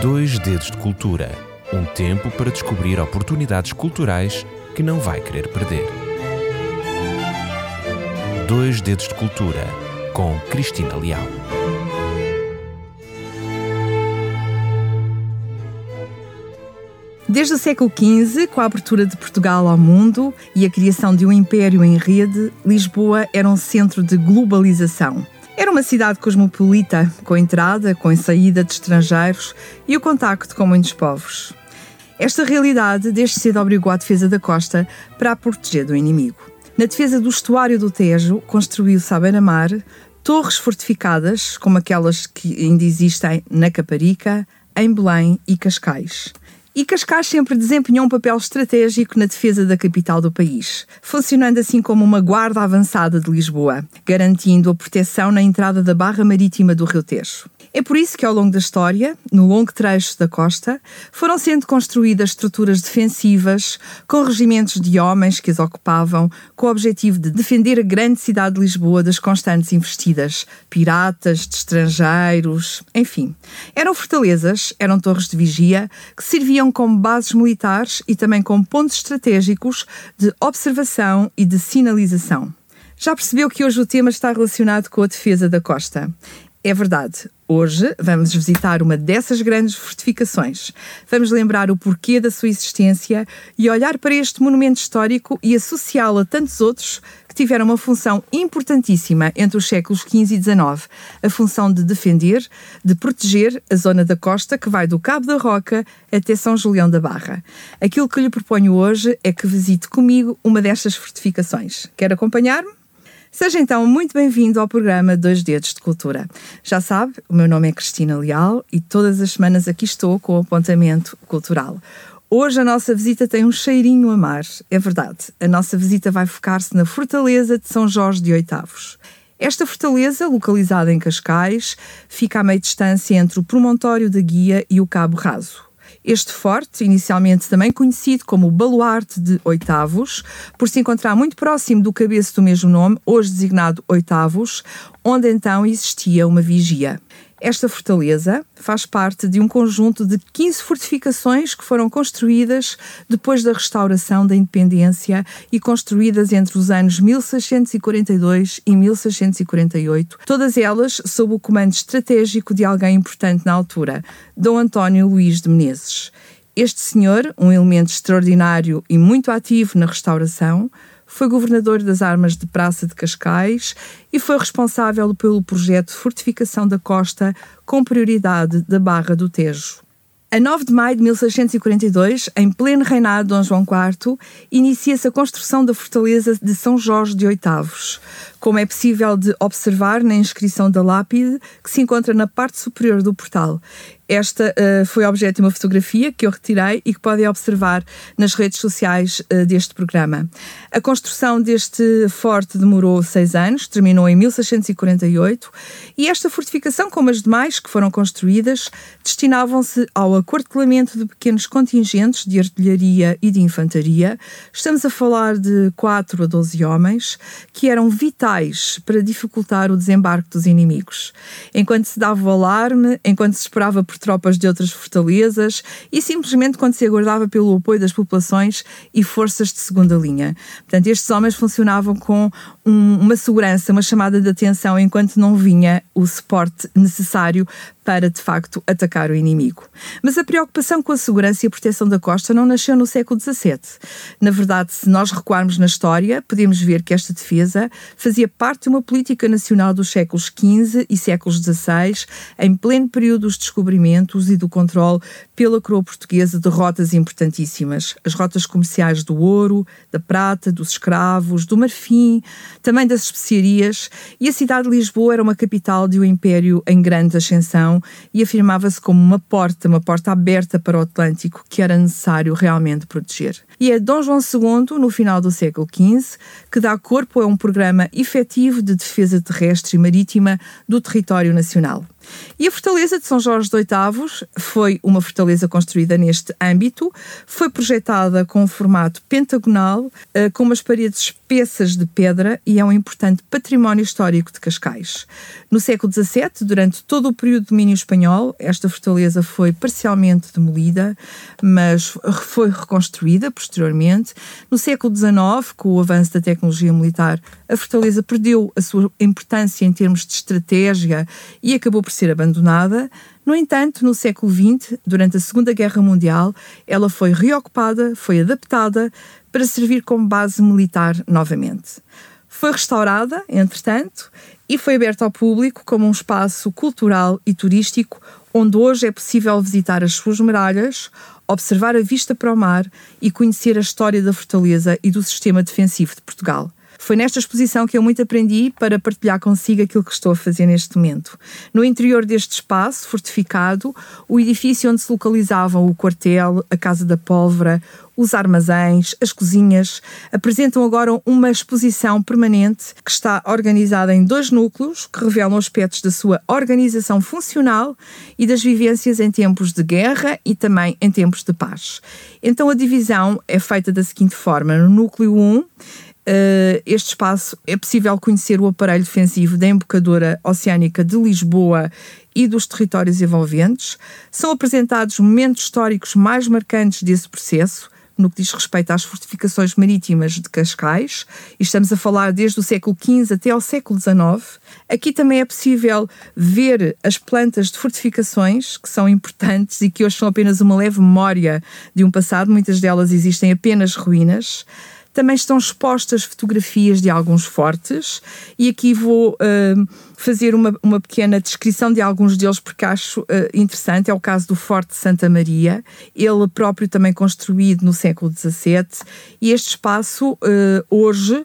Dois Dedos de Cultura um tempo para descobrir oportunidades culturais que não vai querer perder. Dois Dedos de Cultura com Cristina Leal. Desde o século XV, com a abertura de Portugal ao mundo e a criação de um império em rede, Lisboa era um centro de globalização. Era uma cidade cosmopolita, com entrada, com saída de estrangeiros e o contacto com muitos povos. Esta realidade desde cedo obrigou a defesa da costa para a proteger do inimigo. Na defesa do estuário do Tejo, construiu-se à beira-mar torres fortificadas, como aquelas que ainda existem na Caparica, em Belém e Cascais. E Cascais sempre desempenhou um papel estratégico na defesa da capital do país, funcionando assim como uma guarda avançada de Lisboa, garantindo a proteção na entrada da barra marítima do Rio Tejo. É por isso que, ao longo da história, no longo trecho da costa, foram sendo construídas estruturas defensivas com regimentos de homens que as ocupavam, com o objetivo de defender a grande cidade de Lisboa das constantes investidas, piratas, de estrangeiros, enfim. Eram fortalezas, eram torres de vigia que serviam como bases militares e também como pontos estratégicos de observação e de sinalização. Já percebeu que hoje o tema está relacionado com a defesa da costa? É verdade. Hoje vamos visitar uma dessas grandes fortificações. Vamos lembrar o porquê da sua existência e olhar para este monumento histórico e associá-lo a tantos outros que tiveram uma função importantíssima entre os séculos XV e XIX, a função de defender, de proteger a zona da costa que vai do Cabo da Roca até São Julião da Barra. Aquilo que lhe proponho hoje é que visite comigo uma destas fortificações. Quer acompanhar-me? Seja então muito bem-vindo ao programa Dois Dedos de Cultura. Já sabe, o meu nome é Cristina Leal e todas as semanas aqui estou com o apontamento cultural. Hoje a nossa visita tem um cheirinho a mar, é verdade. A nossa visita vai focar-se na Fortaleza de São Jorge de Oitavos. Esta fortaleza, localizada em Cascais, fica a meia distância entre o promontório da Guia e o Cabo Raso. Este forte, inicialmente também conhecido como Baluarte de Oitavos, por se encontrar muito próximo do cabeço do mesmo nome, hoje designado Oitavos, onde então existia uma vigia. Esta fortaleza faz parte de um conjunto de 15 fortificações que foram construídas depois da restauração da independência e construídas entre os anos 1642 e 1648, todas elas sob o comando estratégico de alguém importante na altura, Dom António Luís de Menezes. Este senhor, um elemento extraordinário e muito ativo na restauração, foi governador das armas de Praça de Cascais e foi responsável pelo projeto de fortificação da costa com prioridade da Barra do Tejo. A 9 de maio de 1642, em pleno reinado de Dom João IV, inicia-se a construção da fortaleza de São Jorge de Oitavos, como é possível de observar na inscrição da lápide que se encontra na parte superior do portal. Esta uh, foi objeto de uma fotografia que eu retirei e que podem observar nas redes sociais uh, deste programa. A construção deste forte demorou seis anos, terminou em 1648, e esta fortificação, como as demais que foram construídas, destinavam-se ao acortelamento de pequenos contingentes de artilharia e de infantaria. Estamos a falar de 4 a 12 homens, que eram vitais para dificultar o desembarque dos inimigos. Enquanto se dava o alarme, enquanto se esperava por tropas de outras fortalezas e simplesmente quando se aguardava pelo apoio das populações e forças de segunda linha. Portanto, estes homens funcionavam com um, uma segurança, uma chamada de atenção enquanto não vinha o suporte necessário para, de facto, atacar o inimigo. Mas a preocupação com a segurança e a proteção da costa não nasceu no século XVII. Na verdade, se nós recuarmos na história, podemos ver que esta defesa fazia parte de uma política nacional dos séculos XV e séculos XVI, em pleno período dos descobrimentos e do controle pela coroa portuguesa de rotas importantíssimas. As rotas comerciais do ouro, da prata, dos escravos, do marfim, também das especiarias, e a cidade de Lisboa era uma capital de um império em grande ascensão e afirmava-se como uma porta, uma porta aberta para o Atlântico que era necessário realmente proteger. E é Dom João II, no final do século XV, que dá corpo a um programa efetivo de defesa terrestre e marítima do território nacional. E a Fortaleza de São Jorge Oitavos foi uma fortaleza construída neste âmbito, foi projetada com um formato pentagonal, eh, com umas paredes espessas de pedra e é um importante património histórico de Cascais. No século XVII, durante todo o período de domínio espanhol, esta fortaleza foi parcialmente demolida, mas foi reconstruída posteriormente. No século XIX, com o avanço da tecnologia militar, a fortaleza perdeu a sua importância em termos de estratégia e acabou por ser abandonada. No entanto, no século XX, durante a Segunda Guerra Mundial, ela foi reocupada, foi adaptada para servir como base militar novamente. Foi restaurada, entretanto, e foi aberta ao público como um espaço cultural e turístico onde hoje é possível visitar as suas muralhas, observar a vista para o mar e conhecer a história da fortaleza e do sistema defensivo de Portugal. Foi nesta exposição que eu muito aprendi para partilhar consigo aquilo que estou a fazer neste momento. No interior deste espaço fortificado, o edifício onde se localizavam o quartel, a Casa da Pólvora, os armazéns, as cozinhas, apresentam agora uma exposição permanente que está organizada em dois núcleos que revelam aspectos da sua organização funcional e das vivências em tempos de guerra e também em tempos de paz. Então a divisão é feita da seguinte forma: no núcleo 1, Uh, este espaço é possível conhecer o aparelho defensivo da embocadura oceânica de Lisboa e dos territórios envolventes. São apresentados momentos históricos mais marcantes desse processo, no que diz respeito às fortificações marítimas de Cascais, e estamos a falar desde o século XV até ao século XIX. Aqui também é possível ver as plantas de fortificações, que são importantes e que hoje são apenas uma leve memória de um passado, muitas delas existem apenas ruínas. Também estão expostas fotografias de alguns fortes, e aqui vou uh, fazer uma, uma pequena descrição de alguns deles porque acho uh, interessante. É o caso do Forte Santa Maria, ele próprio também construído no século XVII, e este espaço, uh, hoje,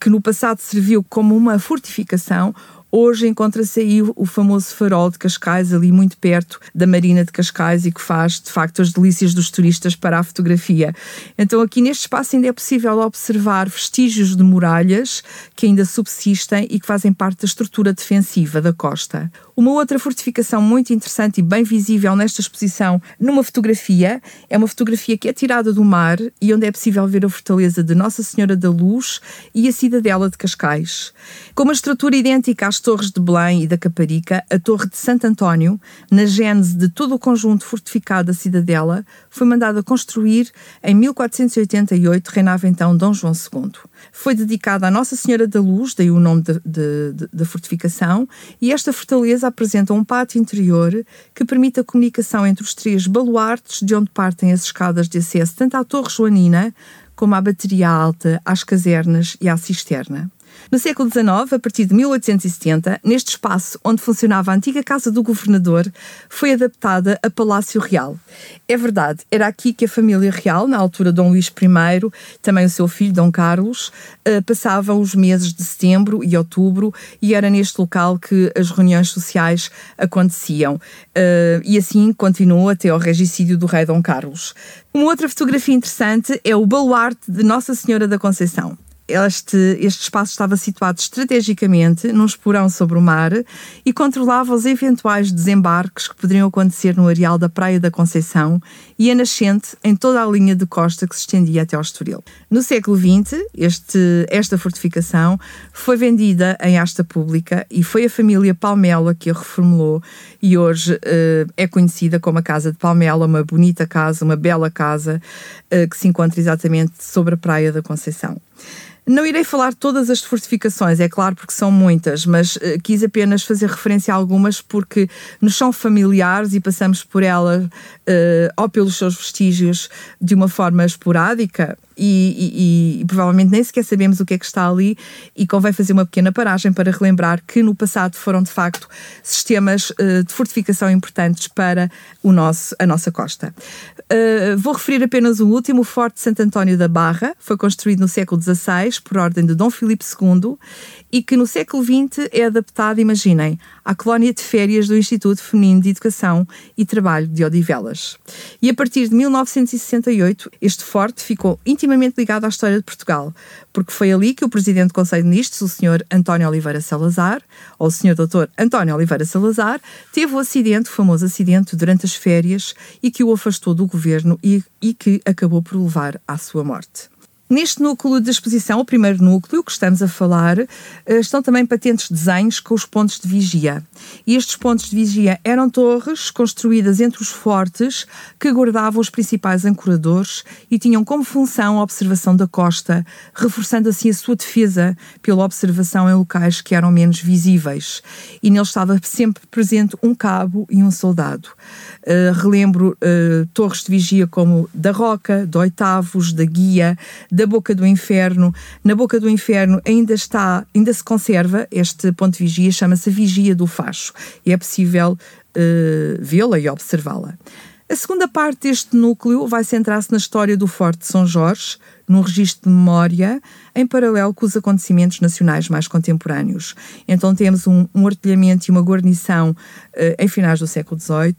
que no passado serviu como uma fortificação, Hoje encontra-se aí o famoso farol de Cascais, ali muito perto da Marina de Cascais e que faz, de facto, as delícias dos turistas para a fotografia. Então, aqui neste espaço ainda é possível observar vestígios de muralhas que ainda subsistem e que fazem parte da estrutura defensiva da costa. Uma outra fortificação muito interessante e bem visível nesta exposição, numa fotografia, é uma fotografia que é tirada do mar e onde é possível ver a fortaleza de Nossa Senhora da Luz e a cidadela de Cascais. Com uma estrutura idêntica às torres de Belém e da Caparica, a Torre de Santo António, na gênese de todo o conjunto fortificado da cidadela, foi mandada construir em 1488, reinava então Dom João II. Foi dedicada à Nossa Senhora da Luz, daí o nome da fortificação, e esta fortaleza apresenta um pátio interior que permite a comunicação entre os três baluartes de onde partem as escadas de acesso tanto à Torre Joanina como à bateria alta, às casernas e à cisterna. No século XIX, a partir de 1870, neste espaço onde funcionava a antiga Casa do Governador, foi adaptada a Palácio Real. É verdade, era aqui que a família real, na altura Dom Luís I, também o seu filho Dom Carlos, eh, passavam os meses de setembro e outubro e era neste local que as reuniões sociais aconteciam. Eh, e assim continuou até ao regicídio do rei Dom Carlos. Uma outra fotografia interessante é o baluarte de Nossa Senhora da Conceição este, este espaço estava situado estrategicamente num esporão sobre o mar e controlava os eventuais desembarques que poderiam acontecer no areal da Praia da Conceição e a nascente em toda a linha de costa que se estendia até ao Estoril. No século XX, este, esta fortificação foi vendida em asta pública e foi a família Palmela que a reformulou e hoje uh, é conhecida como a Casa de Palmela, uma bonita casa, uma bela casa uh, que se encontra exatamente sobre a Praia da Conceição. Não irei falar todas as fortificações, é claro, porque são muitas, mas uh, quis apenas fazer referência a algumas porque nos são familiares e passamos por elas uh, ou pelos seus vestígios de uma forma esporádica e, e, e, provavelmente nem sequer sabemos o que é que está ali e convém fazer uma pequena paragem para relembrar que no passado foram de facto sistemas uh, de fortificação importantes para o nosso, a nossa costa. Uh, vou referir apenas o último, o Forte Santo António da Barra, foi construído no século XVI por ordem de Dom Filipe II e que no século XX é adaptada, imaginem, à colónia de férias do Instituto Feminino de Educação e Trabalho de Odivelas. E a partir de 1968, este forte ficou intimamente ligado à história de Portugal, porque foi ali que o presidente do Conselho de Ministros, o Sr. António Oliveira Salazar, ou o Sr. Dr. António Oliveira Salazar, teve o acidente, o famoso acidente, durante as férias e que o afastou do governo e, e que acabou por levar à sua morte. Neste núcleo de exposição, o primeiro núcleo que estamos a falar, eh, estão também patentes desenhos com os pontos de vigia. E estes pontos de vigia eram torres construídas entre os fortes que guardavam os principais ancoradores e tinham como função a observação da costa, reforçando assim a sua defesa pela observação em locais que eram menos visíveis. E neles estava sempre presente um cabo e um soldado. Uh, relembro uh, torres de vigia como da Roca, de Oitavos, da Guia, da Boca do Inferno. Na Boca do Inferno ainda está, ainda se conserva este ponto de vigia, chama-se Vigia do Facho, e é possível uh, vê-la e observá-la. A segunda parte deste núcleo vai centrar-se na história do Forte de São Jorge, num registro de memória, em paralelo com os acontecimentos nacionais mais contemporâneos. Então temos um, um artilhamento e uma guarnição uh, em finais do século XVIII,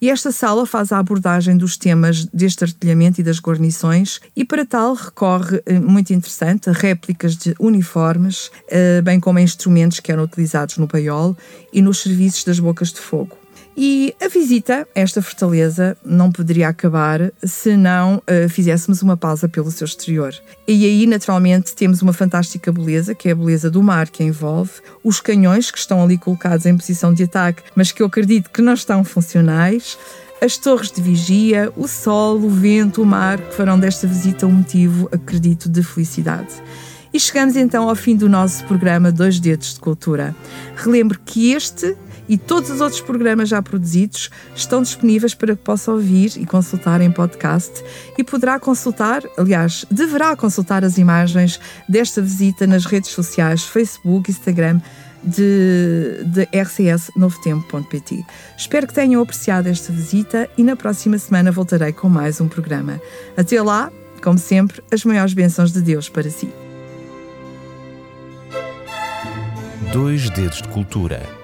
e esta sala faz a abordagem dos temas deste artilhamento e das guarnições, e para tal recorre, uh, muito interessante, a réplicas de uniformes, uh, bem como a instrumentos que eram utilizados no paiol e nos serviços das bocas de fogo. E a visita a esta fortaleza não poderia acabar se não uh, fizéssemos uma pausa pelo seu exterior. E aí, naturalmente, temos uma fantástica beleza, que é a beleza do mar que envolve, os canhões que estão ali colocados em posição de ataque, mas que eu acredito que não estão funcionais, as torres de vigia, o sol, o vento, o mar, que farão desta visita um motivo, acredito, de felicidade. E chegamos então ao fim do nosso programa Dois Dedos de Cultura. Relembro que este e todos os outros programas já produzidos estão disponíveis para que possa ouvir e consultar em podcast e poderá consultar, aliás, deverá consultar as imagens desta visita nas redes sociais Facebook, Instagram de, de rcsnovotempo.pt. Espero que tenham apreciado esta visita e na próxima semana voltarei com mais um programa. Até lá, como sempre, as maiores bênçãos de Deus para si. Dois Dedos de Cultura